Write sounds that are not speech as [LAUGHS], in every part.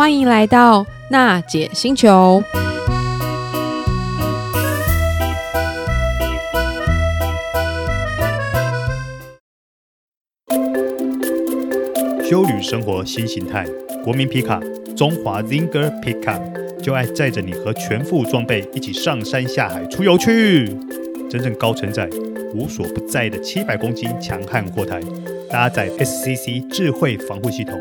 欢迎来到娜姐星球。休旅生活新形态，国民皮卡中华 Zinger Pickup 就爱载着你和全副装备一起上山下海出游去，真正高承载、无所不在的七百公斤强悍货台，搭载 SCC 智慧防护系统，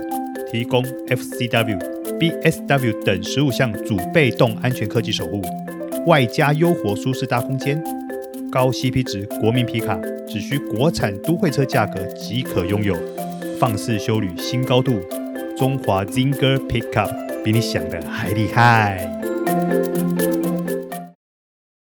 提供 FCW、BSW 等十五项主被动安全科技守护，外加优活舒适大空间，高 CP 值国民皮卡只需国产都会车价格即可拥有。放肆修旅新高度，中华 Zinger Pickup 比你想的还厉害。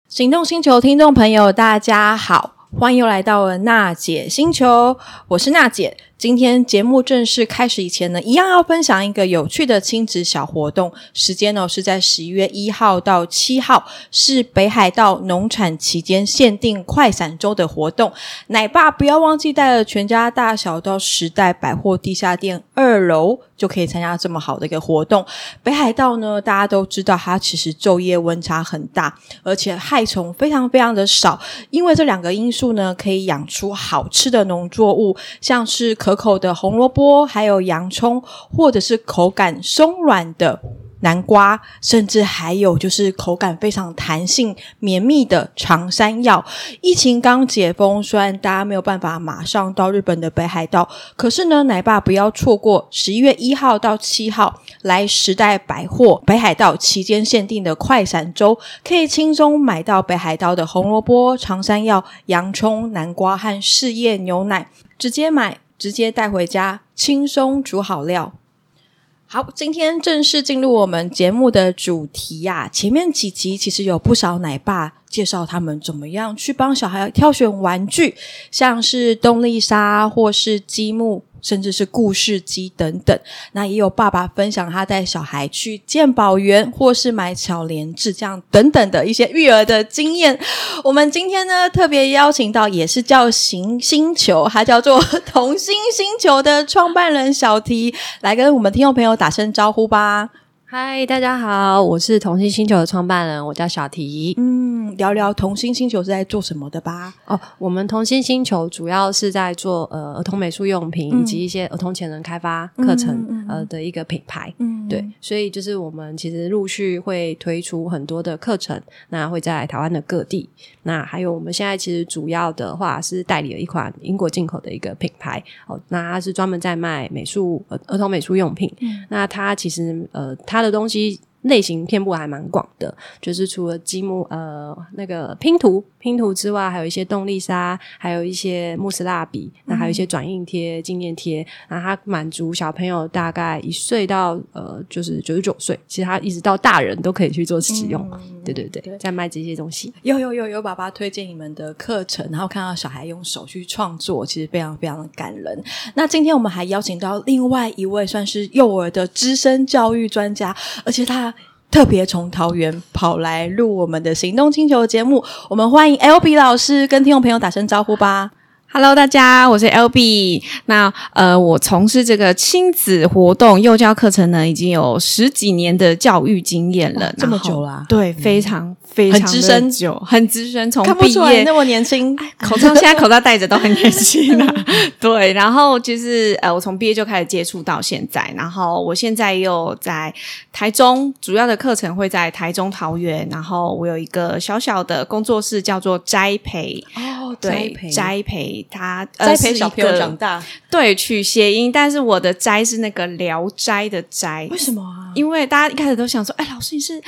行动星球听众朋友，大家好，欢迎又来到了娜姐星球，我是娜姐。今天节目正式开始以前呢，一样要分享一个有趣的亲子小活动。时间呢是在十一月一号到七号，是北海道农产期间限定快闪周的活动。奶爸不要忘记带了全家大小到时代百货地下店二楼，就可以参加这么好的一个活动。北海道呢，大家都知道它其实昼夜温差很大，而且害虫非常非常的少。因为这两个因素呢，可以养出好吃的农作物，像是可口的红萝卜，还有洋葱，或者是口感松软的南瓜，甚至还有就是口感非常弹性、绵密的长山药。疫情刚解封，虽然大家没有办法马上到日本的北海道，可是呢，奶爸不要错过十一月一号到七号来时代百货北海道期间限定的快闪周，可以轻松买到北海道的红萝卜、长山药、洋葱、南瓜和四叶牛奶，直接买。直接带回家，轻松煮好料。好，今天正式进入我们节目的主题呀、前面几集其实有不少奶爸介绍他们怎么样去帮小孩挑选玩具，像是动力沙或是积木。甚至是故事机等等，那也有爸爸分享他带小孩去鉴宝园或是买巧连智这样等等的一些育儿的经验。我们今天呢特别邀请到也是叫行星球，它叫做 [LAUGHS] 童心星球的创办人小提来跟我们听众朋友打声招呼吧。嗨，大家好，我是童心星球的创办人，我叫小提。嗯，聊聊童心星球是在做什么的吧？哦，我们童心星球主要是在做呃儿童美术用品、嗯、以及一些儿童潜能开发课程、嗯、呃的一个品牌。嗯，对，所以就是我们其实陆续会推出很多的课程，那会在台湾的各地。那还有我们现在其实主要的话是代理了一款英国进口的一个品牌。哦，那它是专门在卖美术儿儿童美术用品。嗯，那它其实呃它。的东西类型遍布还蛮广的，就是除了积木呃那个拼图拼图之外，还有一些动力沙，还有一些慕斯蜡笔，那还有一些转印贴、纪念贴，然后它满足小朋友大概一岁到呃就是九十九岁，其实它一直到大人都可以去做使用。嗯、对对对，对在卖这些东西，有有有有爸爸推荐你们的课程，然后看到小孩用手去创作，其实非常非常的感人。那今天我们还邀请到另外一位算是幼儿的资深教育专家。而且他特别从桃园跑来录我们的行动星球节目，我们欢迎 L B 老师跟听众朋友打声招呼吧。Hello，大家，我是 Albee。那呃，我从事这个亲子活动幼教课程呢，已经有十几年的教育经验了。这么久了啊？对，非常。嗯非常资深，久很资深，从毕业那么年轻，[LAUGHS] 口罩现在口罩戴着都很年轻啊。[LAUGHS] 对，然后就是呃，我从毕业就开始接触到现在，然后我现在又在台中，主要的课程会在台中桃园，然后我有一个小小的工作室叫做栽培哦，对，栽培，他栽培小朋友长大，对，取谐音，但是我的斋是那个聊斋的斋，为什么啊？因为大家一开始都想说，哎，老师你是。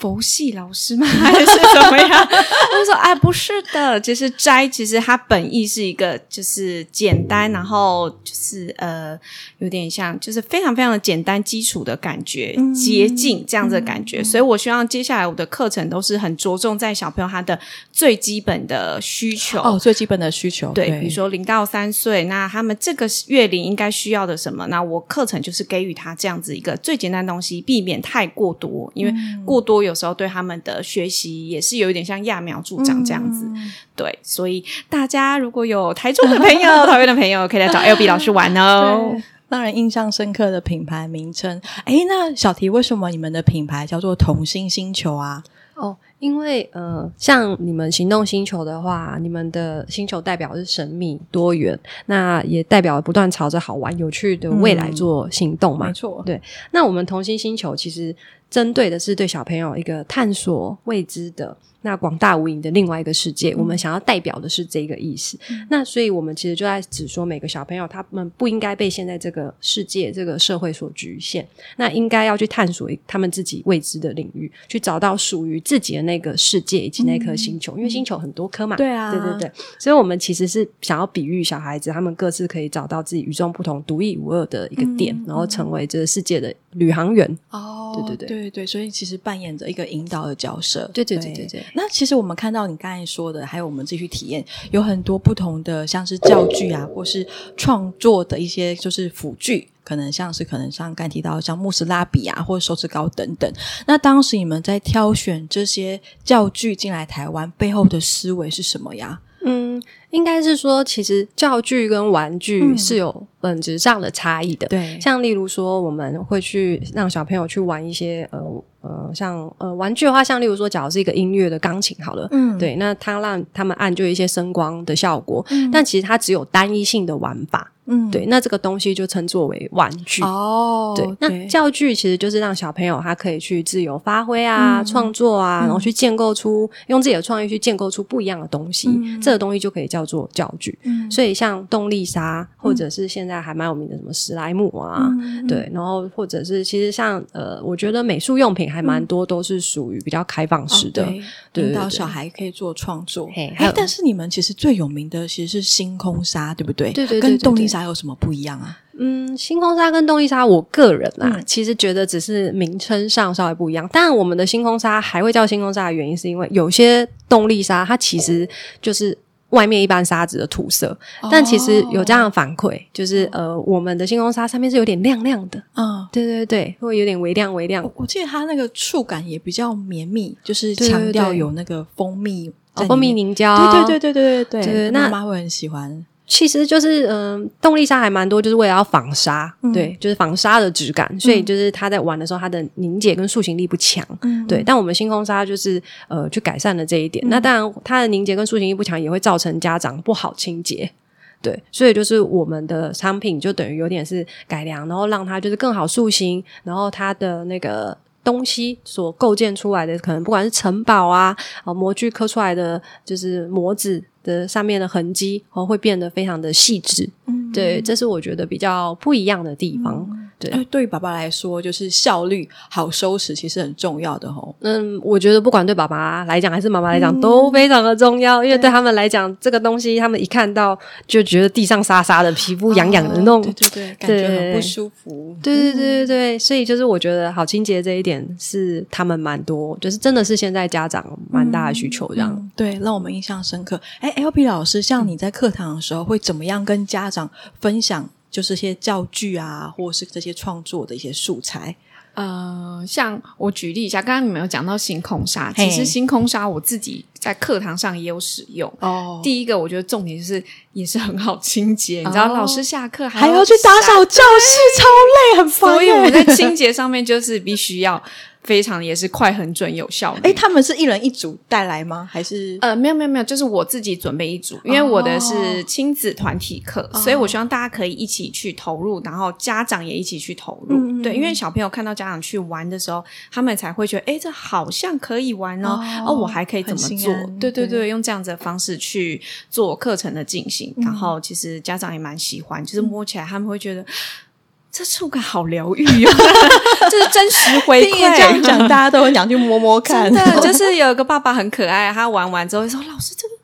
佛系老师吗？[LAUGHS] 还是怎么样？他说：“哎，不是的，其实斋其实它本意是一个，就是简单，然后就是呃，有点像，就是非常非常的简单基础的感觉，嗯、洁净这样子的感觉。嗯、所以我希望接下来我的课程都是很着重在小朋友他的最基本的需求哦，最基本的需求。对，对比如说零到三岁，那他们这个月龄应该需要的什么？那我课程就是给予他这样子一个最简单的东西，避免太过多，因为过多有。有时候对他们的学习也是有一点像揠苗助长这样子，嗯、对，所以大家如果有台中的朋友、桃园的朋友，可以来找 [LAUGHS] Albee 老师玩哦。让人印象深刻的品牌名称。哎，那小提，为什么你们的品牌叫做同心星球啊？哦，因为呃，像你们行动星球的话，你们的星球代表是神秘多元，那也代表不断朝着好玩有趣的未来做行动嘛。没错，对。那我们同心星球其实针对的是对小朋友一个探索未知的。那广大无垠的另外一个世界，嗯、我们想要代表的是这个意思。嗯、那所以，我们其实就在指说，每个小朋友他们不应该被现在这个世界、这个社会所局限，那应该要去探索他们自己未知的领域，去找到属于自己的那个世界以及那颗星球。嗯、因为星球很多颗嘛，对啊，对对对。所以我们其实是想要比喻小孩子，他们各自可以找到自己与众不同、独一无二的一个点，嗯、然后成为这个世界的旅航员。哦，对对对，对对对。所以其实扮演着一个引导的角色。对对对对对。那其实我们看。到你刚才说的，还有我们继续体验，有很多不同的，像是教具啊，或是创作的一些就是辅具，可能像是可能像刚才提到像慕斯拉比啊，或者手指膏等等。那当时你们在挑选这些教具进来台湾背后的思维是什么呀？嗯，应该是说，其实教具跟玩具是有本质上的差异的。对、嗯，像例如说，我们会去让小朋友去玩一些呃。呃，像呃玩具的话，像例如说，假如是一个音乐的钢琴好了，嗯，对，那它让他们按就一些声光的效果，嗯，但其实它只有单一性的玩法。嗯，对，那这个东西就称作为玩具哦。对，那教具其实就是让小朋友他可以去自由发挥啊，创作啊，然后去建构出用自己的创意去建构出不一样的东西，这个东西就可以叫做教具。嗯，所以像动力沙，或者是现在还蛮有名的什么史莱姆啊，对，然后或者是其实像呃，我觉得美术用品还蛮多都是属于比较开放式的，对，引导小孩可以做创作。哎，但是你们其实最有名的其实是星空沙，对不对？对对对，跟动力沙。还有什么不一样啊？嗯，星空沙跟动力沙，我个人啊，嗯、其实觉得只是名称上稍微不一样。但，我们的星空沙还会叫星空沙的原因，是因为有些动力沙它其实就是外面一般沙子的涂色，哦、但其实有这样的反馈，就是呃，我们的星空沙上面是有点亮亮的。嗯，对对对，会有点微亮微亮。我记得它那个触感也比较绵密，就是强调有那个蜂蜜、哦、蜂蜜凝胶。对对对对对对对，对那妈妈会很喜欢。其实就是，嗯、呃，动力沙还蛮多，就是为了要防沙，嗯、对，就是防沙的质感，所以就是它在玩的时候，它的凝结跟塑形力不强，嗯，对。但我们星空沙就是，呃，去改善了这一点。嗯、那当然，它的凝结跟塑形力不强，也会造成家长不好清洁，对。所以就是我们的商品就等于有点是改良，然后让它就是更好塑形，然后它的那个东西所构建出来的，可能不管是城堡啊，啊，模具刻出来的就是模子。的上面的痕迹哦，会变得非常的细致，对，这是我觉得比较不一样的地方。嗯对，对于爸爸来说，就是效率好收拾，其实很重要的哦。嗯，我觉得不管对爸爸来讲还是妈妈来讲，都非常的重要，因为对他们来讲，这个东西他们一看到就觉得地上沙沙的，皮肤痒痒的那种，对对对，感觉很不舒服。对对对对对，所以就是我觉得好清洁这一点是他们蛮多，就是真的是现在家长蛮大的需求这样。对，让我们印象深刻。哎，LB 老师，像你在课堂的时候会怎么样跟家长分享？就是些教具啊，或者是这些创作的一些素材。呃，像我举例一下，刚刚你们有讲到星空沙，其实星空沙我自己在课堂上也有使用。哦，第一个我觉得重点就是也是很好清洁，你知道，老师下课还还要去打扫教室，超累，很烦。所以我们在清洁上面就是必须要。非常也是快、很准、有效。哎，他们是一人一组带来吗？还是呃，没有没有没有，就是我自己准备一组，因为我的是亲子团体课，哦、所以我希望大家可以一起去投入，然后家长也一起去投入。嗯、对，因为小朋友看到家长去玩的时候，他们才会觉得，哎，这好像可以玩哦，哦，哦，我还可以怎么做？对对对，对用这样子的方式去做课程的进行，嗯、然后其实家长也蛮喜欢，就是摸起来他们会觉得。这触感好疗愈哦，[LAUGHS] 这是真实回馈。这样讲，大家都很想去摸摸看。真的，就是有一个爸爸很可爱，他玩完之后说：“老师，这个。”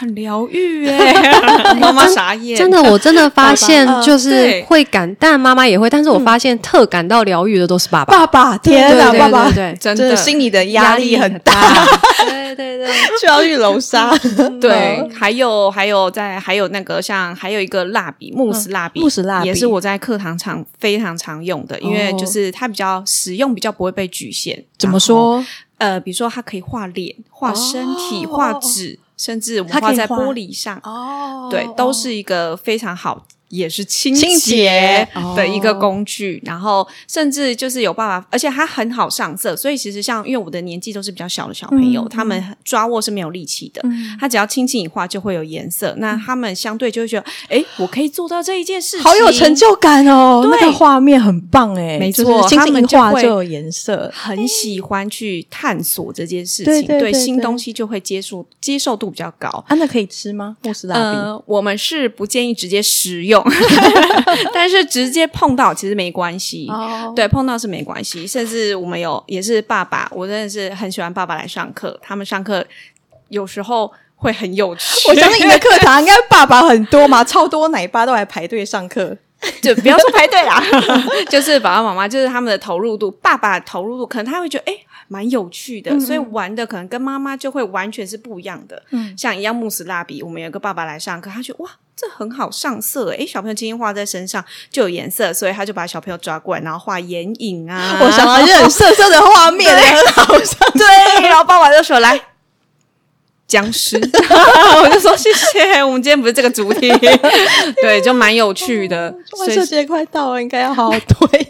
很疗愈哎，[LAUGHS] 妈妈傻眼。真的，我真的发现就是会感，但妈妈也会。但是我发现特感到疗愈的都是爸爸。爸爸，天哪，爸爸，对，真的心里的压力很大。对对对，[LAUGHS] 就要去楼沙。[LAUGHS] 对，还有还有在还有那个像还有一个蜡笔，慕斯蜡笔，慕斯蜡笔也是我在课堂上非常常用的，因为就是它比较实用，比较不会被局限。怎么说？呃，比如说它可以画脸、画身体、画纸。甚至我们画在玻璃上，哦，对，都是一个非常好也是清清洁的一个工具，然后甚至就是有办法，而且它很好上色，所以其实像因为我的年纪都是比较小的小朋友，他们抓握是没有力气的，他只要轻轻一画就会有颜色，那他们相对就会觉得，哎，我可以做到这一件事情，好有成就感哦，那个画面很棒哎，没错，轻轻一画就有颜色，很喜欢去探索这件事情，对新东西就会接受接受度比较高。啊，那可以吃吗？慕斯拉比？呃，我们是不建议直接食用。[LAUGHS] 但是直接碰到其实没关系，oh. 对，碰到是没关系。甚至我们有也是爸爸，我真的是很喜欢爸爸来上课。他们上课有时候会很有趣。我相信你的课堂应该爸爸很多嘛，超多奶爸都来排队上课。[LAUGHS] 就不要说排队啦，[LAUGHS] 就是爸爸妈妈，就是他们的投入度，爸爸的投入度，可能他会觉得诶蛮有趣的，嗯、所以玩的可能跟妈妈就会完全是不一样的。嗯，像一样慕斯蜡笔，我们有个爸爸来上课，他觉得哇。这很好上色诶，小朋友轻轻画在身上就有颜色，所以他就把小朋友抓过来，然后画眼影啊。我想到一些很色色的画面，[LAUGHS] 很好上。对，然后爸爸就说：“来，僵尸。[LAUGHS] ”我就说：“谢谢，我们今天不是这个主题。[LAUGHS] ”对，就蛮有趣的。[LAUGHS] 万圣节快到了，应该要好好推。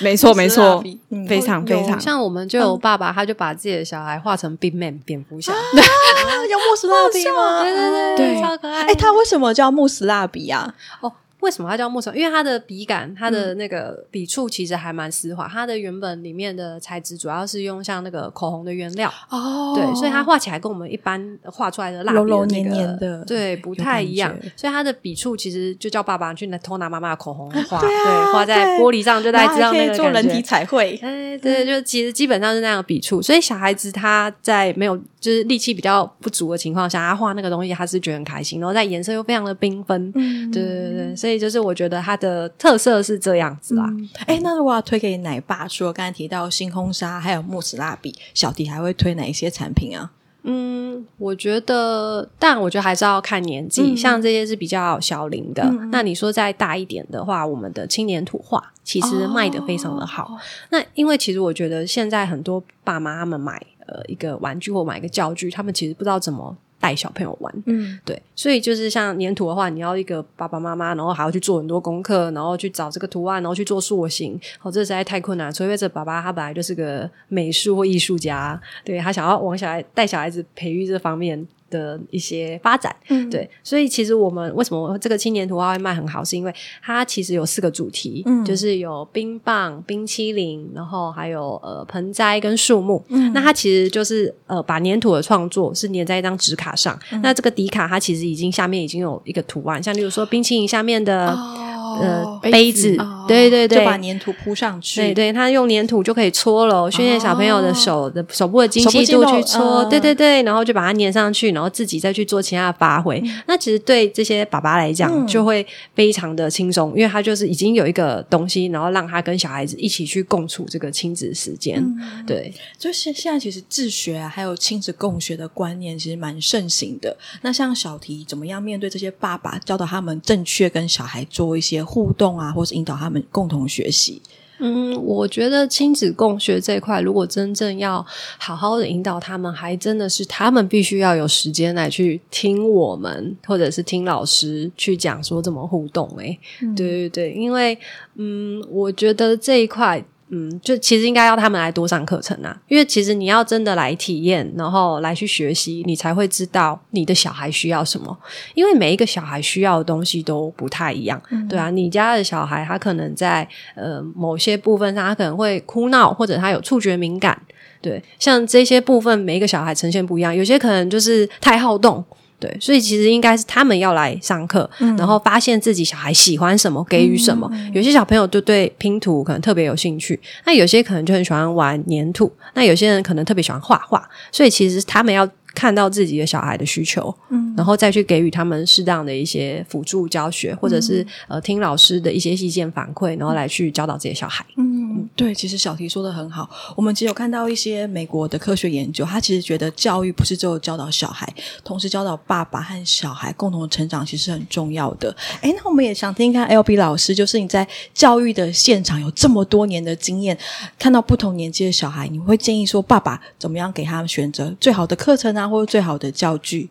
没错，没错，非常非常。像我们就有爸爸，他就把自己的小孩画成 Big Man 蝙蝠侠，有慕斯蜡笔吗？对对对，超可爱。哎，他为什么叫慕斯蜡笔啊？哦。为什么它叫慕斯？因为它的笔杆，它的那个笔触其实还蛮丝滑。它的原本里面的材质主要是用像那个口红的原料哦，对，所以它画起来跟我们一般画出来的蜡笔的那个黏的对不太一样。所以它的笔触其实就叫爸爸去偷拿妈妈的口红画，对，画在玻璃上就大家知道那个做人体彩绘。哎，对，就其实基本上是那样的笔触。所以小孩子他在没有就是力气比较不足的情况下，他画那个东西，他是觉得很开心，然后在颜色又非常的缤纷。对对对，所以。就是我觉得它的特色是这样子啦。哎、嗯，那如果要推给奶爸，除了刚才提到星空沙，还有慕斯蜡笔，小迪还会推哪一些产品啊？嗯，我觉得，但我觉得还是要看年纪，嗯、像这些是比较小龄的。嗯、那你说再大一点的话，我们的青年土画其实卖的非常的好。哦、那因为其实我觉得现在很多爸妈他们买呃一个玩具或买一个教具，他们其实不知道怎么。带小朋友玩，嗯，对，所以就是像粘土的话，你要一个爸爸妈妈，然后还要去做很多功课，然后去找这个图案，然后去做塑形，哦，这实在太困难。除非这爸爸他本来就是个美术或艺术家，对，他想要往小孩带小孩子培育这方面的一些发展，嗯，对，所以其实我们为什么这个青年图画会卖很好，是因为它其实有四个主题，嗯，就是有冰棒、冰淇淋，然后还有呃盆栽跟树木，嗯，那它其实就是呃把粘土的创作是粘在一张纸卡上，嗯，那这个底卡它其实已经下面已经有一个图案，像例如说冰淇淋下面的。哦呃，杯子，对对对，就把粘土铺上去。对对，他用粘土就可以搓了，训练小朋友的手的手部的精细度去搓。对对对，然后就把它粘上去，然后自己再去做其他的发挥。那其实对这些爸爸来讲，就会非常的轻松，因为他就是已经有一个东西，然后让他跟小孩子一起去共处这个亲子时间。对，就是现在其实自学啊，还有亲子共学的观念其实蛮盛行的。那像小提怎么样面对这些爸爸，教导他们正确跟小孩做一些。互动啊，或是引导他们共同学习。嗯，我觉得亲子共学这一块，如果真正要好好的引导他们，还真的是他们必须要有时间来去听我们，或者是听老师去讲说怎么互动。诶，嗯、对对对，因为嗯，我觉得这一块。嗯，就其实应该要他们来多上课程啊，因为其实你要真的来体验，然后来去学习，你才会知道你的小孩需要什么。因为每一个小孩需要的东西都不太一样，嗯、对啊，你家的小孩他可能在呃某些部分上，他可能会哭闹，或者他有触觉敏感，对，像这些部分每一个小孩呈现不一样，有些可能就是太好动。对，所以其实应该是他们要来上课，嗯、然后发现自己小孩喜欢什么，给予什么。嗯、有些小朋友就对拼图可能特别有兴趣，那有些可能就很喜欢玩粘土，那有些人可能特别喜欢画画。所以其实他们要看到自己的小孩的需求，嗯，然后再去给予他们适当的一些辅助教学，或者是呃听老师的一些意见反馈，然后来去教导自己的小孩。嗯，对，其实小提说的很好。我们其实有看到一些美国的科学研究，他其实觉得教育不是只有教导小孩，同时教导爸爸和小孩共同成长，其实很重要的。哎，那我们也想听看 LB 老师，就是你在教育的现场有这么多年的经验，看到不同年纪的小孩，你会建议说爸爸怎么样给他们选择最好的课程啊？或者最好的教具，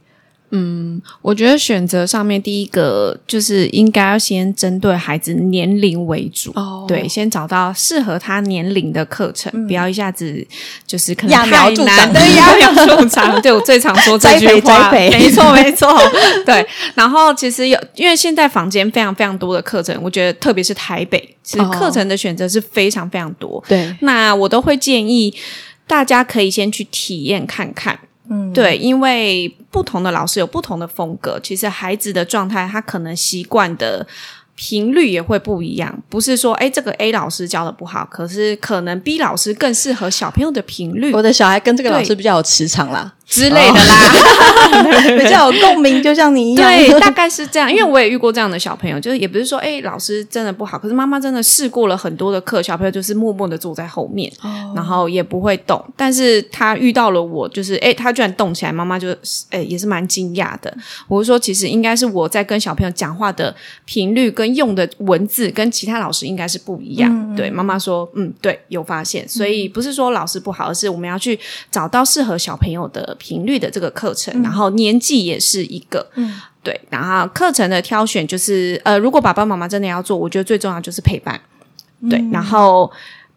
嗯，我觉得选择上面第一个就是应该要先针对孩子年龄为主，哦，对，先找到适合他年龄的课程，嗯，不要一下子就是可能太难，揠苗助长，对，揠苗助长，对，我最常说这句话，没错没错，[LAUGHS] 对。然后其实有，因为现在房间非常非常多的课程，我觉得特别是台北，其实课程的选择是非常非常多，对，哦。那我都会建议大家可以先去体验看看。嗯，对，因为不同的老师有不同的风格，其实孩子的状态，他可能习惯的频率也会不一样。不是说，哎，这个 A 老师教的不好，可是可能 B 老师更适合小朋友的频率。我的小孩跟这个老师比较有磁场啦。之类的啦，[LAUGHS] 比较有共鸣，就像你一样。对，大概是这样。因为我也遇过这样的小朋友，就是也不是说，哎、欸，老师真的不好，可是妈妈真的试过了很多的课，小朋友就是默默的坐在后面，哦、然后也不会动。但是他遇到了我，就是，哎、欸，他居然动起来，妈妈就，哎、欸，也是蛮惊讶的。我是说，其实应该是我在跟小朋友讲话的频率跟用的文字跟其他老师应该是不一样。嗯、对，妈妈说，嗯，对，有发现。所以不是说老师不好，而是我们要去找到适合小朋友的。频率的这个课程，嗯、然后年纪也是一个，嗯，对，然后课程的挑选就是，呃，如果爸爸妈妈真的要做，我觉得最重要就是陪伴，嗯、对，然后。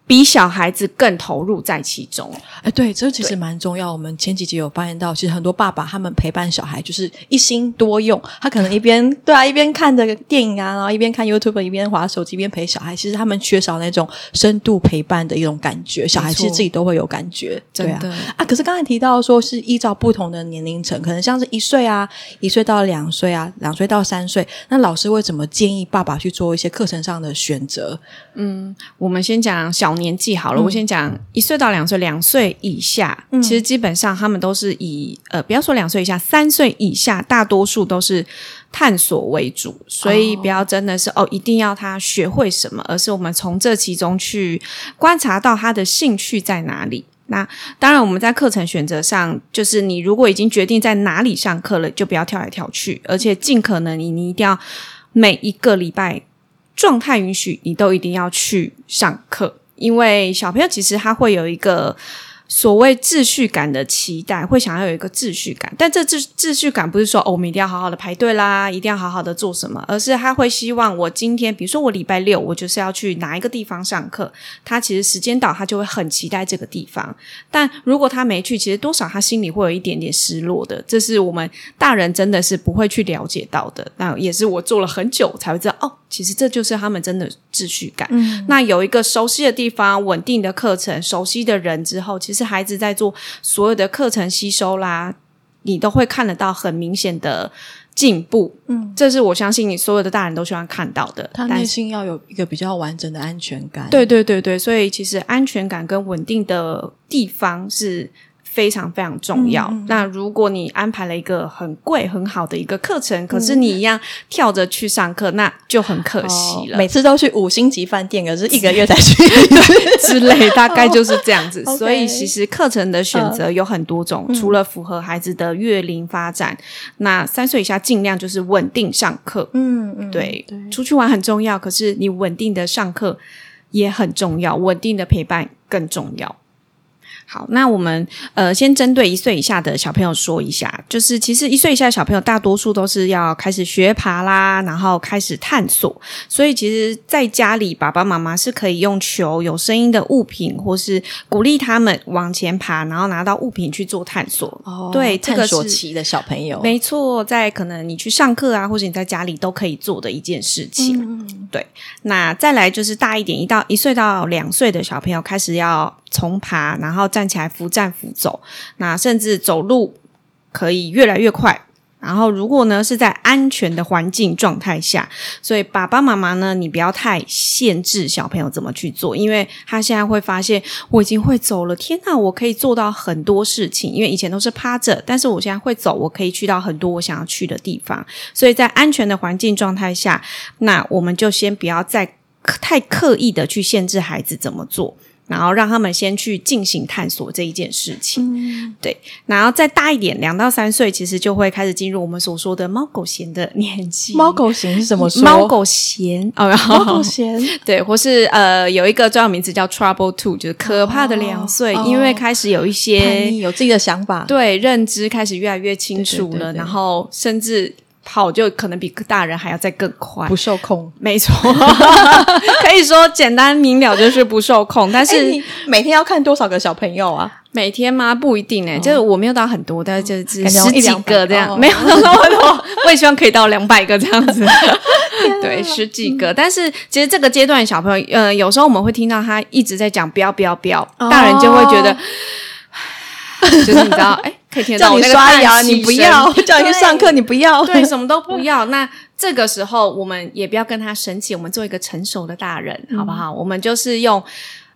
比小孩子更投入在其中，哎，对，这其实蛮重要。我们前几集有发现到，其实很多爸爸他们陪伴小孩就是一心多用，他可能一边 [LAUGHS] 对啊，一边看着电影啊，然后一边看 YouTube，一边滑手机，一边陪小孩。其实他们缺少那种深度陪伴的一种感觉，小孩其实自己都会有感觉，对啊。啊，可是刚才提到说是依照不同的年龄层，可能像是一岁啊，一岁到两岁啊，两岁到三岁，那老师会怎么建议爸爸去做一些课程上的选择？嗯，我们先讲小。年纪好了，我先讲一岁到两岁，两岁以下，嗯、其实基本上他们都是以呃，不要说两岁以下，三岁以下，大多数都是探索为主，所以不要真的是哦，哦，一定要他学会什么，而是我们从这其中去观察到他的兴趣在哪里。那当然，我们在课程选择上，就是你如果已经决定在哪里上课了，就不要跳来跳去，而且尽可能你你一定要每一个礼拜状态允许，你都一定要去上课。因为小朋友其实他会有一个。所谓秩序感的期待，会想要有一个秩序感，但这秩秩序感不是说哦，我们一定要好好的排队啦，一定要好好的做什么，而是他会希望我今天，比如说我礼拜六，我就是要去哪一个地方上课，他其实时间到，他就会很期待这个地方。但如果他没去，其实多少他心里会有一点点失落的，这是我们大人真的是不会去了解到的。那也是我做了很久才会知道，哦，其实这就是他们真的秩序感。嗯，那有一个熟悉的地方，稳定的课程，熟悉的人之后，其实。是孩子在做所有的课程吸收啦，你都会看得到很明显的进步。嗯，这是我相信你所有的大人都希望看到的。他内心要有一个比较完整的安全感。对对对对，所以其实安全感跟稳定的地方是。非常非常重要。嗯、那如果你安排了一个很贵很好的一个课程，嗯、可是你一样跳着去上课，那就很可惜了。哦、每次都去五星级饭店，可是一个月才去 [LAUGHS] 之类，大概就是这样子。哦、所以其实课程的选择有很多种，嗯、除了符合孩子的月龄发展，那三岁以下尽量就是稳定上课。嗯嗯，对，对出去玩很重要，可是你稳定的上课也很重要，稳定的陪伴更重要。好，那我们呃先针对一岁以下的小朋友说一下，就是其实一岁以下的小朋友大多数都是要开始学爬啦，然后开始探索，所以其实在家里爸爸妈妈是可以用球、有声音的物品，或是鼓励他们往前爬，然后拿到物品去做探索。哦，对，这个是探索期的小朋友，没错，在可能你去上课啊，或者你在家里都可以做的一件事情。嗯，对。那再来就是大一点，一到一岁到两岁的小朋友开始要从爬，然后站起来扶站扶走，那甚至走路可以越来越快。然后如果呢是在安全的环境状态下，所以爸爸妈妈呢，你不要太限制小朋友怎么去做，因为他现在会发现我已经会走了，天哪，我可以做到很多事情。因为以前都是趴着，但是我现在会走，我可以去到很多我想要去的地方。所以在安全的环境状态下，那我们就先不要再太刻意的去限制孩子怎么做。然后让他们先去进行探索这一件事情。嗯、对，然后再大一点，两到三岁，其实就会开始进入我们所说的猫狗嫌的年纪。猫狗嫌是什么说？猫狗嫌哦，猫狗嫌 [LAUGHS] 对，或是呃，有一个专有名词叫 Trouble Two，就是可怕的两岁，哦、因为开始有一些有自己的想法，对，认知开始越来越清楚了，对对对对，然后甚至。跑就可能比大人还要再更快，不受控，没错，[LAUGHS] 可以说简单明了就是不受控。但是你每天要看多少个小朋友啊？每天吗？不一定诶，就是我没有到很多，但是就是十几个这样，没有那么多。[LAUGHS] 我也希望可以到两百个这样子，[LAUGHS] 对，十几个。但是其实这个阶段小朋友，呃，有时候我们会听到他一直在讲不要不要不要，大人就会觉得，就是你知道，哎。可以听到叫你刷牙，你不要；[LAUGHS] 叫你去上课，你不要。对，什么都不要。那这个时候，我们也不要跟他生气，我们做一个成熟的大人，好不好？嗯、我们就是用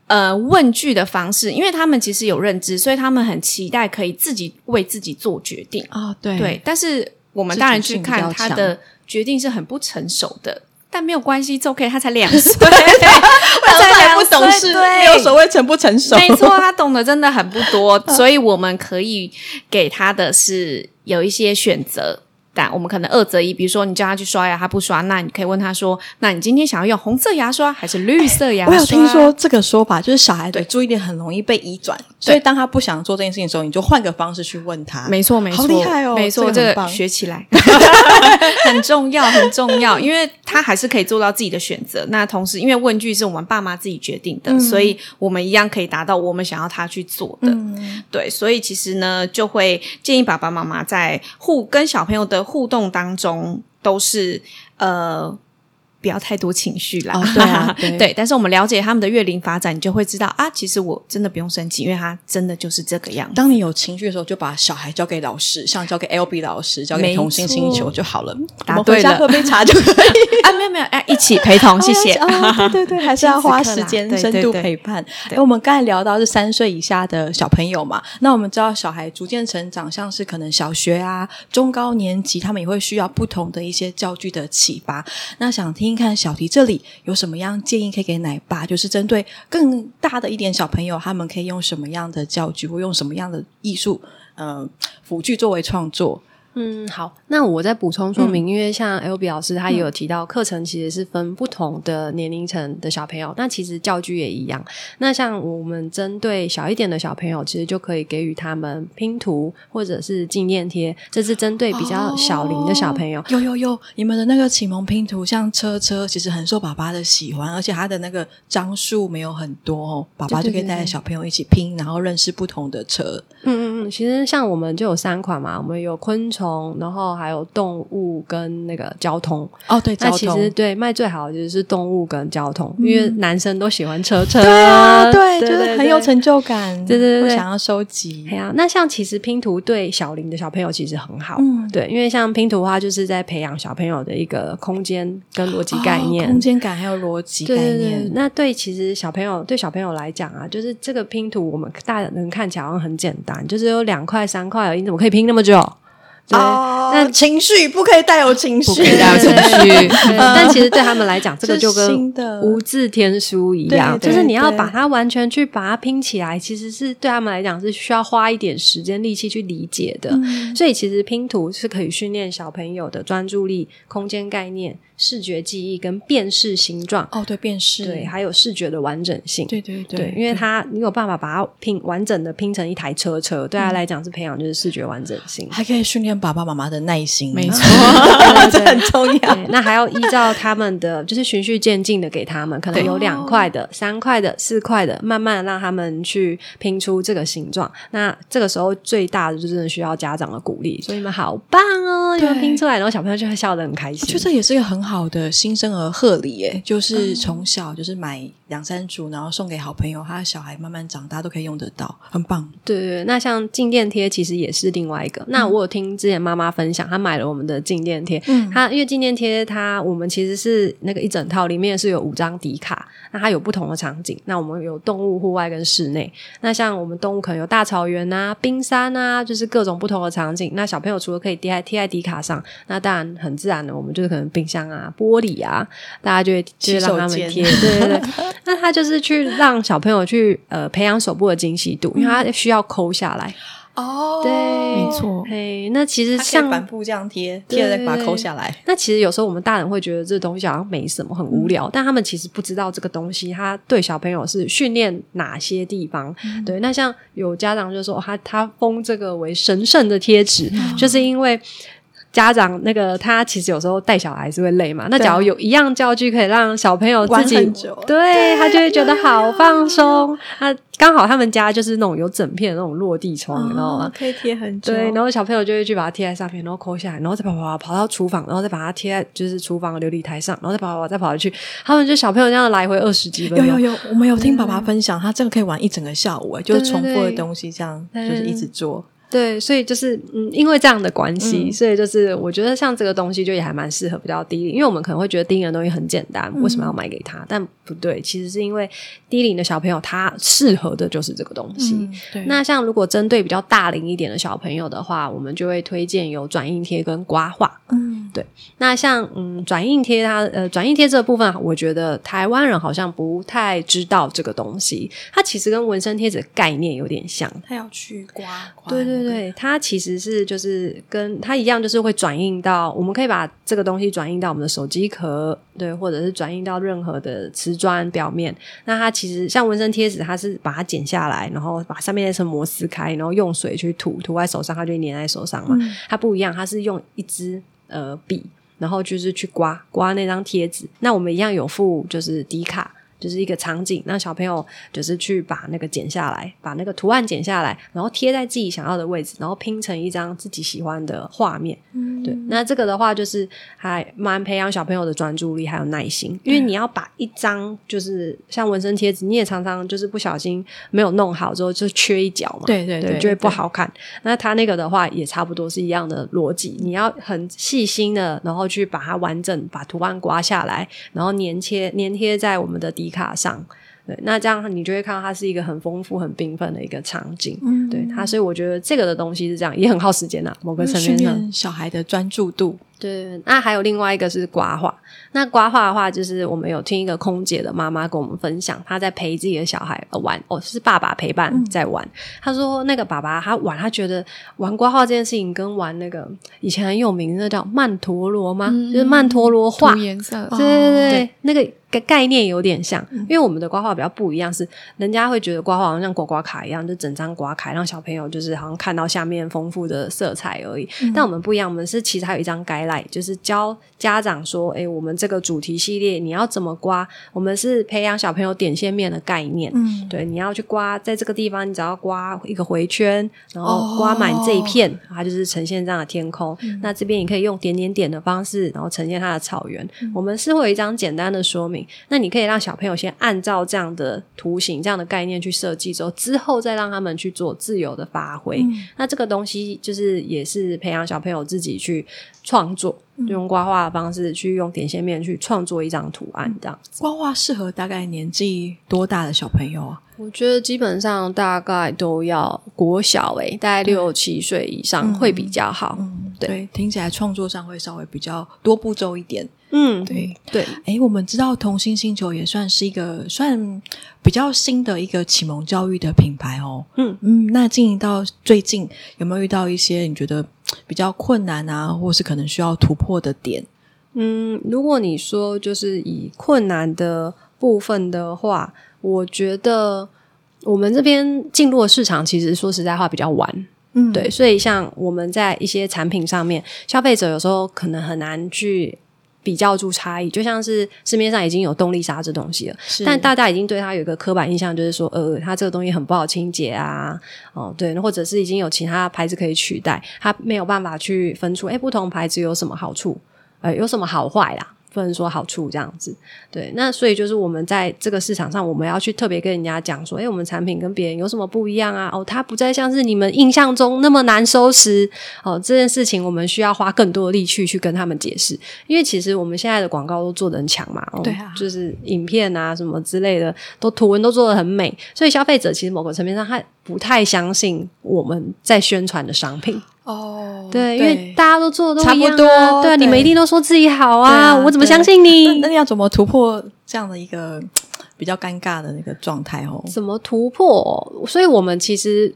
呃问句的方式，因为他们其实有认知，所以他们很期待可以自己为自己做决定啊、哦。对对，但是我们大人去看他的决定是很不成熟的。但没有关系，就 OK。他才两岁，[LAUGHS] 他才两岁，不懂事，没有所谓成不成熟。没错，他懂得真的很不多，[LAUGHS] 所以我们可以给他的是有一些选择。但我们可能二择一，比如说你叫他去刷牙，他不刷，那你可以问他说：“那你今天想要用红色牙刷还是绿色牙刷？”我有听说这个说法，就是小孩对注意力很容易被移转，所以当他不想做这件事情的时候，你就换个方式去问他。没错，没错，好厉害哦！没错，这个学起来 [LAUGHS] 很重要，很重要，因为他还是可以做到自己的选择。那同时，因为问句是我们爸妈自己决定的，所以我们一样可以达到我们想要他去做的。对，所以其实呢，就会建议爸爸妈妈在互跟小朋友的互动当中，都是呃。不要太多情绪啦，哦、对啊，[LAUGHS] 对，对。但是我们了解他们的月龄发展，你就会知道啊，其实我真的不用生气，因为他真的就是这个样子。当你有情绪的时候，就把小孩交给老师，像交给 LB 老师，交给童心星球就好了。答对了，喝杯茶就可以 [LAUGHS] 啊，没有没有，哎，一起陪同，谢谢。[LAUGHS] 哦、对对对，还是要花时间深度陪伴。哎，我们刚才聊到是三岁以下的小朋友嘛，那我们知道小孩逐渐成长，像是可能小学啊、中高年级，他们也会需要不同的一些教具的启发。那想听听看小题这里。有什么样建议可以给奶爸？就是针对更大的一点小朋友，他们可以用什么样的教具，或用什么样的艺术，嗯，辅具作为创作？嗯，好，那我再补充说明，嗯、因为像 LB 老师他也有提到，课程其实是分不同的年龄层的小朋友，那其实教具也一样。那像我们针对小一点的小朋友，其实就可以给予他们拼图或者是纪念贴，这是针对比较小龄的小朋友。哦、有有有，你们的那个启蒙拼图，像车车，其实很受爸爸的喜欢，而且他的那个张数没有很多哦，爸爸就可以带着小朋友一起拼，然后认识不同的车。嗯嗯嗯，其实像我们就有三款嘛，我们有昆虫。虫，然后还有动物跟那个交通哦，对，那其实对卖最好的就是动物跟交通，因为男生都喜欢车车，对啊，对，就是很有成就感，对对对，想要收集。对啊，那像其实拼图对小龄的小朋友其实很好，嗯，对，因为像拼图的话，就是在培养小朋友的一个空间跟逻辑概念，空间感还有逻辑概念。那对其实小朋友对小朋友来讲啊，就是这个拼图我们大人看起来好像很简单，就是有两块三块，你怎么可以拼那么久？哦，那情绪不可以带有情绪，不可以带有情绪。[LAUGHS] 但其实对他们来讲，这个就跟无字天书一样，就是你要把它完全去把它拼起来，其实是对他们来讲是需要花一点时间力气去理解的。所以，其实拼图是可以训练小朋友的专注力、空间概念。视觉记忆跟辨识形状哦，对，辨识，对，还有视觉的完整性，对对对，对，因为他你有办法把它拼完整的拼成一台车车，对他来讲是培养就是视觉完整性，还可以训练爸爸妈妈的耐心，没错，[LAUGHS] 这很重要。[LAUGHS] 那还要依照他们的就是循序渐进的给他们，可能有两块的、三块的、四块的，慢慢让他们去拼出这个形状。那这个时候最大的就真的需要家长的鼓励，所以你们好棒哦，你们拼出来，然后小朋友就会笑得很开心。我觉得这也是一个很好。好的新生儿贺礼，耶，就是从小就是买两三组，然后送给好朋友，他的小孩慢慢长大都可以用得到，很棒。对对，那像静电贴其实也是另外一个。那我有听之前妈妈分享，她买了我们的静电贴，嗯，她因为静电贴，它我们其实是那个一整套里面是有五张底卡，那它有不同的场景。那我们有动物、户外跟室内。那像我们动物可能有大草原啊、冰山啊，就是各种不同的场景。那小朋友除了可以贴在贴在底卡上，那当然很自然的，我们就是可能冰箱啊。啊、玻璃啊，大家就会就会让他们贴。对对对，[LAUGHS] 那他就是去让小朋友去呃培养手部的精细度，因为他需要抠下来。哦，对，没错。嘿，那其实像帆布这样贴，贴了再把它抠下来。那其实有时候我们大人会觉得这东西好像没什么，很无聊，嗯、但他们其实不知道这个东西，他对小朋友是训练哪些地方。嗯、对，那像有家长就说，他他封这个为神圣的贴纸，嗯、就是因为。家长那个他其实有时候带小孩是会累嘛，那假如有一样教具可以让小朋友自己，对，对他就会觉得好放松。他刚好他们家就是那种有整片的那种落地窗，你知道吗？可以贴很久。对，然后小朋友就会去把它贴在上面，然后抠下来，然后再跑跑跑跑到厨房，然后再把它贴在就是厨房的琉璃台上，然后再跑跑跑再跑回去。他们就小朋友这样来回二十几分钟。有有有，我们有听爸爸分享，他这个可以玩一整个下午，就是重复的东西这样，就是一直做。对，所以就是嗯，因为这样的关系，嗯、所以就是我觉得像这个东西就也还蛮适合比较低龄，因为我们可能会觉得低龄的东西很简单，为什么要买给他？嗯、但不对，其实是因为低龄的小朋友他适合的就是这个东西。嗯、对。那像如果针对比较大龄一点的小朋友的话，我们就会推荐有转印贴跟刮画。嗯，对。那像嗯转印贴它呃转印贴这个部分，我觉得台湾人好像不太知道这个东西，它其实跟纹身贴纸的概念有点像，它要去刮刮。对对。对对，它其实是就是跟它一样，就是会转印到，我们可以把这个东西转印到我们的手机壳，对，或者是转印到任何的瓷砖表面。那它其实像纹身贴纸，它是把它剪下来，然后把上面那层膜撕开，然后用水去涂，涂在手上，它就会粘在手上嘛。嗯、它不一样，它是用一支呃笔，然后就是去刮刮那张贴纸。那我们一样有附就是底卡。就是一个场景，让小朋友就是去把那个剪下来，把那个图案剪下来，然后贴在自己想要的位置，然后拼成一张自己喜欢的画面。嗯，对。那这个的话，就是还蛮培养小朋友的专注力还有耐心，因为你要把一张就是像纹身贴纸，你也常常就是不小心没有弄好之后就缺一角嘛。对对对，对，就会不好看。那他那个的话也差不多是一样的逻辑，你要很细心的，然后去把它完整把图案刮下来，然后粘贴粘贴在我们的底卡上，对，那这样你就会看到它是一个很丰富、很缤纷的一个场景，嗯，对它，所以我觉得这个的东西是这样，也很耗时间呐、啊。某个层面上，小孩的专注度。对，那还有另外一个是刮画。那刮画的话，就是我们有听一个空姐的妈妈跟我们分享，她在陪自己的小孩玩，哦，是爸爸陪伴在玩。她、嗯、说，那个爸爸他玩，他觉得玩刮画这件事情跟玩那个以前很有名的那叫曼陀罗吗？嗯、就是曼陀罗画颜色，对对对，对那个。概概念有点像，因为我们的刮画比较不一样，是人家会觉得刮画好像像刮刮卡一样，就整张刮开，让小朋友就是好像看到下面丰富的色彩而已。嗯、但我们不一样，我们是其实还有一张 guideline，就是教家长说，诶，我们这个主题系列你要怎么刮？我们是培养小朋友点线面的概念。嗯，对，你要去刮，在这个地方你只要刮一个回圈，然后刮满这一片，哦、它就是呈现这样的天空。嗯、那这边你可以用点点点的方式，然后呈现它的草原。嗯、我们是会有一张简单的说明。那你可以让小朋友先按照这样的图形、这样的概念去设计，之后之后再让他们去做自由的发挥。嗯、那这个东西就是也是培养小朋友自己去创作，嗯、用刮画的方式去用点线面去创作一张图案。这样子，刮画适合大概年纪多大的小朋友啊？我觉得基本上大概都要国小诶、欸，大概六七岁以上会比较好。嗯嗯、对，对，听起来创作上会稍微比较多步骤一点。嗯，对对，哎，我们知道童心星球也算是一个算比较新的一个启蒙教育的品牌哦。嗯嗯，那经营到最近有没有遇到一些你觉得比较困难啊，或是可能需要突破的点？嗯，如果你说就是以困难的部分的话，我觉得我们这边进入的市场其实说实在话比较晚。嗯，对，所以像我们在一些产品上面，消费者有时候可能很难去。比较出差异，就像是市面上已经有动力沙这东西了，但大家已经对它有一个刻板印象，就是说，呃，它这个东西很不好清洁啊，哦，对，或者是已经有其他牌子可以取代，它没有办法去分出，哎，不同牌子有什么好处，呃，有什么好坏啦。不能说好处这样子，对，那所以就是我们在这个市场上，我们要去特别跟人家讲说，诶，我们产品跟别人有什么不一样啊？哦，它不再像是你们印象中那么难收拾哦。这件事情我们需要花更多的力气去跟他们解释，因为其实我们现在的广告都做得很强嘛，哦、对啊，就是影片啊什么之类的，都图文都做得很美，所以消费者其实某个层面上他不太相信我们在宣传的商品。哦，对，因为大家都做的都啊，差不多，对，你们一定都说自己好啊，啊我怎么相信你？那，那你要怎么突破这样的一个比较尴尬的那个状态哦？怎么突破？所以我们其实。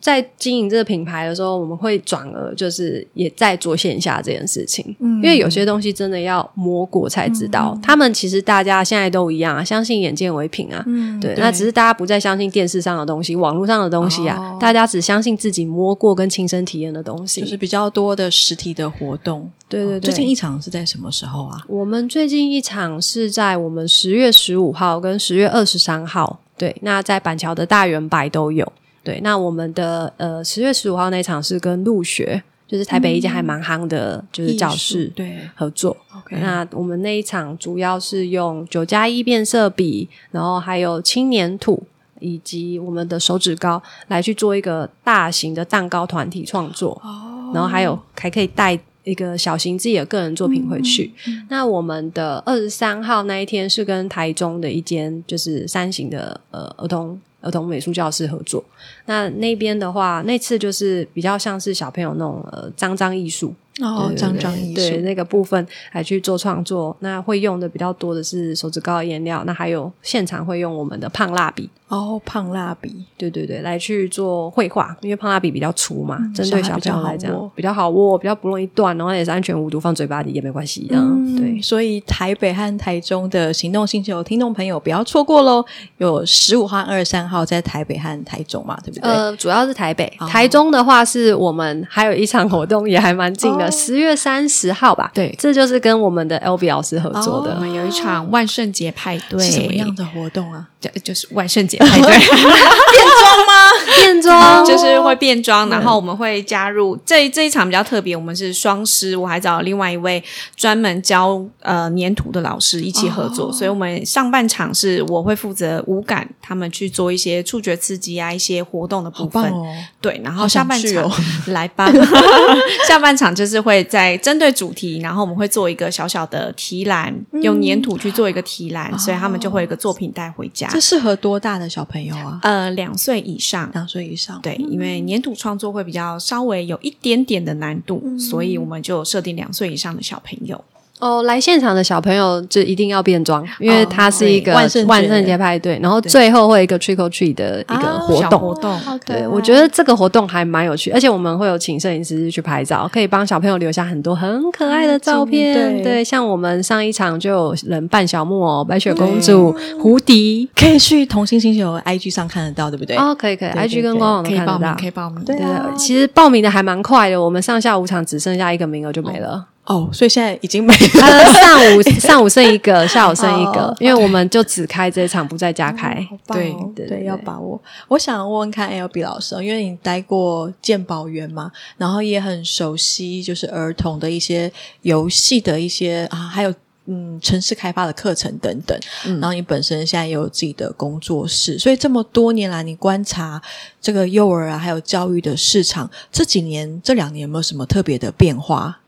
在经营这个品牌的时候，我们会转而就是也在做线下这件事情，嗯，因为有些东西真的要摸过才知道。嗯、他们其实大家现在都一样啊，相信眼见为凭啊，嗯，对，对。那只是大家不再相信电视上的东西、网络上的东西啊，哦、大家只相信自己摸过跟亲身体验的东西，就是比较多的实体的活动。对对对。最近一场是在什么时候啊？我们最近一场是在我们十月十五号跟十月二十三号，对，那在板桥的大圆白都有。对，那我们的呃十月十五号那场是跟路学，就是台北一间还蛮夯的，就是教室对合作。Okay. 那我们那一场主要是用九加一变色笔，然后还有轻黏土以及我们的手指膏来去做一个大型的蛋糕团体创作。哦，然后还有还可以带一个小型自己的个人作品回去。那我们的二十三号那一天是跟台中的一间就是三型的呃儿童。儿童美术教室合作，那那边的话，那次就是比较像是小朋友那种呃，脏脏艺术。哦，张张艺术，对那个部分来去做创作，那会用的比较多的是手指膏的颜料，那还有现场会用我们的胖蜡笔哦，胖蜡笔，对对对，来去做绘画，因为胖蜡笔比较粗嘛，嗯、针对小朋友来讲比较好握，比较不容易断，然后也是安全无毒，放嘴巴里也没关系，嗯，对。所以台北和台中的行动星球听众朋友不要错过喽，有十五号、二十三号在台北和台中嘛，对不对？呃，主要是台北，哦、台中的话是我们还有一场活动也还蛮近的。哦十月三十号吧，对，这就是跟我们的 LB 老师合作的。我们有一场万圣节派对，什么样的活动啊？就就是万圣节派对，[LAUGHS] 变装吗？[LAUGHS] 变装就是会变装，然后我们会加入这这一场比较特别，我们是双师，我还找了另外一位专门教呃粘土的老师一起合作，所以我们上半场是我会负责五感，他们去做一些触觉刺激啊，一些活动的部分。对，然后下半场来吧，[LAUGHS] 下半场就是。会在针对主题，然后我们会做一个小小的提篮，嗯、用粘土去做一个提篮，哦、所以他们就会有一个作品带回家。这适合多大的小朋友啊？呃，两岁以上，两岁以上。对，嗯、因为粘土创作会比较稍微有一点点的难度，嗯、所以我们就设定两岁以上的小朋友。哦，来现场的小朋友就一定要变装，因为它是一个万圣节派对，然后最后会有一个 trick or treat 的一个活动。活动，对，我觉得这个活动还蛮有趣，而且我们会有请摄影师去拍照，可以帮小朋友留下很多很可爱的照片。对，像我们上一场就有人扮小木偶、白雪公主、胡迪，可以去同心星球 IG 上看得到，对不对？哦，可以可以，IG 跟官网都看得到，可以报名。对，其实报名的还蛮快的，我们上下五场只剩下一个名额就没了。哦，所以现在已经没了。上午 [LAUGHS] 上午剩一个，下午剩一个，哦、因为我们就只开这一场，不在家开。哦哦、对对对，要把握。我想问问看 LB 老师，因为你待过鉴宝园嘛，然后也很熟悉，就是儿童的一些游戏的一些啊，还有嗯，城市开发的课程等等。嗯，然后你本身现在也有自己的工作室，所以这么多年来，你观察这个幼儿啊，还有教育的市场，这几年这两年有没有什么特别的变化？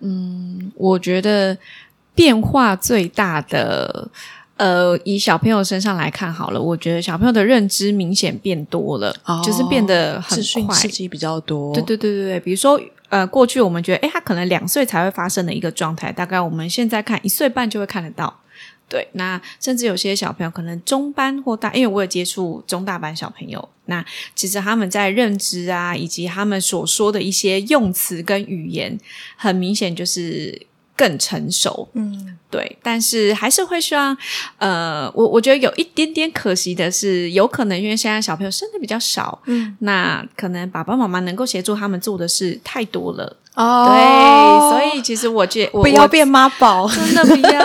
嗯，我觉得变化最大的，呃，以小朋友身上来看好了，我觉得小朋友的认知明显变多了，哦、就是变得很快，刺激比较多。对对对对对，比如说，呃，过去我们觉得，诶，他可能两岁才会发生的一个状态，大概我们现在看一岁半就会看得到。对，那甚至有些小朋友可能中班或大，因为我有接触中大班小朋友，那其实他们在认知啊，以及他们所说的一些用词跟语言，很明显就是更成熟。嗯，对，但是还是会希望，呃，我我觉得有一点点可惜的是，有可能因为现在小朋友生的比较少，嗯，那可能爸爸妈妈能够协助他们做的事太多了。哦，对，所以其实我觉得不要变妈宝，真的不要。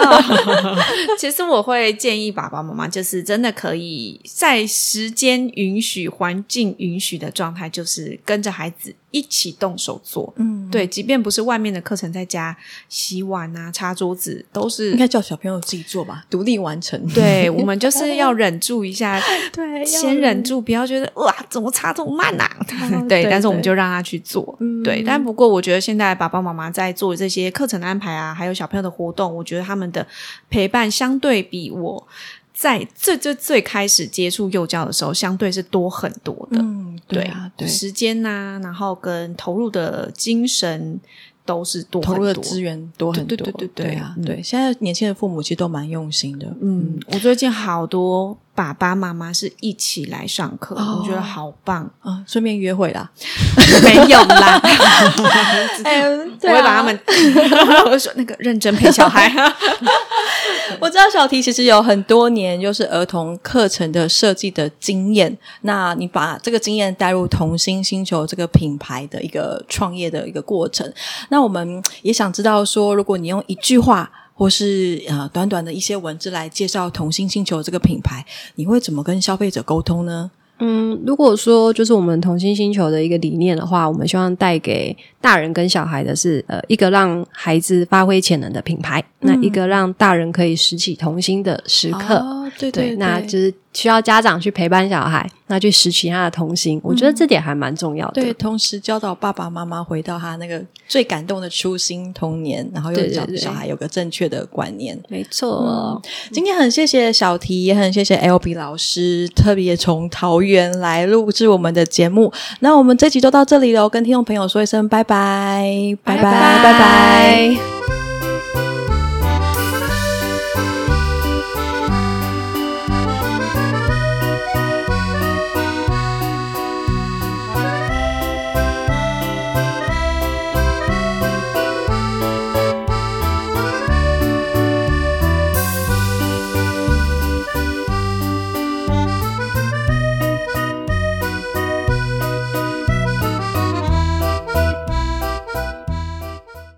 [LAUGHS] 其实我会建议爸爸妈妈，就是真的可以在时间允许、环境允许的状态，就是跟着孩子一起动手做。嗯，对，即便不是外面的课程，在家洗碗啊、擦桌子，都是应该叫小朋友自己做吧，独立完成。对，我们就是要忍住一下，[LAUGHS] 对，先忍住，不要觉得哇，怎么擦这么慢啊？[LAUGHS] 对，但是我们就让他去做。对，但不过我觉得。现在爸爸妈妈在做这些课程的安排啊，还有小朋友的活动，我觉得他们的陪伴相对比我在最最最开始接触幼教的时候，相对是多很多的。嗯，对啊，对，时间呐、啊，然后跟投入的精神。都是多，投入的资源多很多，对对对对对，对啊，对。现在年轻的父母其实都蛮用心的，嗯，我最近好多爸爸妈妈是一起来上课，我觉得好棒。啊，顺便约会啦，[LAUGHS] 没有啦，[LAUGHS] 我会把他们，[LAUGHS] 我说那个认真陪小孩。我知道小提其实有很多年就是儿童课程的设计的经验，那你把这个经验带入童心星球这个品牌的一个创业的一个过程，那我们也想知道说，如果你用一句话或是呃短短的一些文字来介绍同心星球这个品牌，你会怎么跟消费者沟通呢？嗯，如果说就是我们童心星球的一个理念的话，我们希望带给大人跟小孩的是呃一个让孩子发挥潜能的品牌，嗯、那一个让大人可以拾起童心的时刻。哦、对对，对，对，那就是。需要家长去陪伴小孩，那去拾取他的童心，嗯，我觉得这点还蛮重要的。对，同时教导爸爸妈妈回到他那个最感动的初心童年，然后又教小孩有个正确的观念。没错，嗯，今天很谢谢小提，也很谢谢 Albee 老师，特别从桃园来录制我们的节目。那我们这集就到这里了，跟听众朋友说一声拜拜，拜拜。拜拜。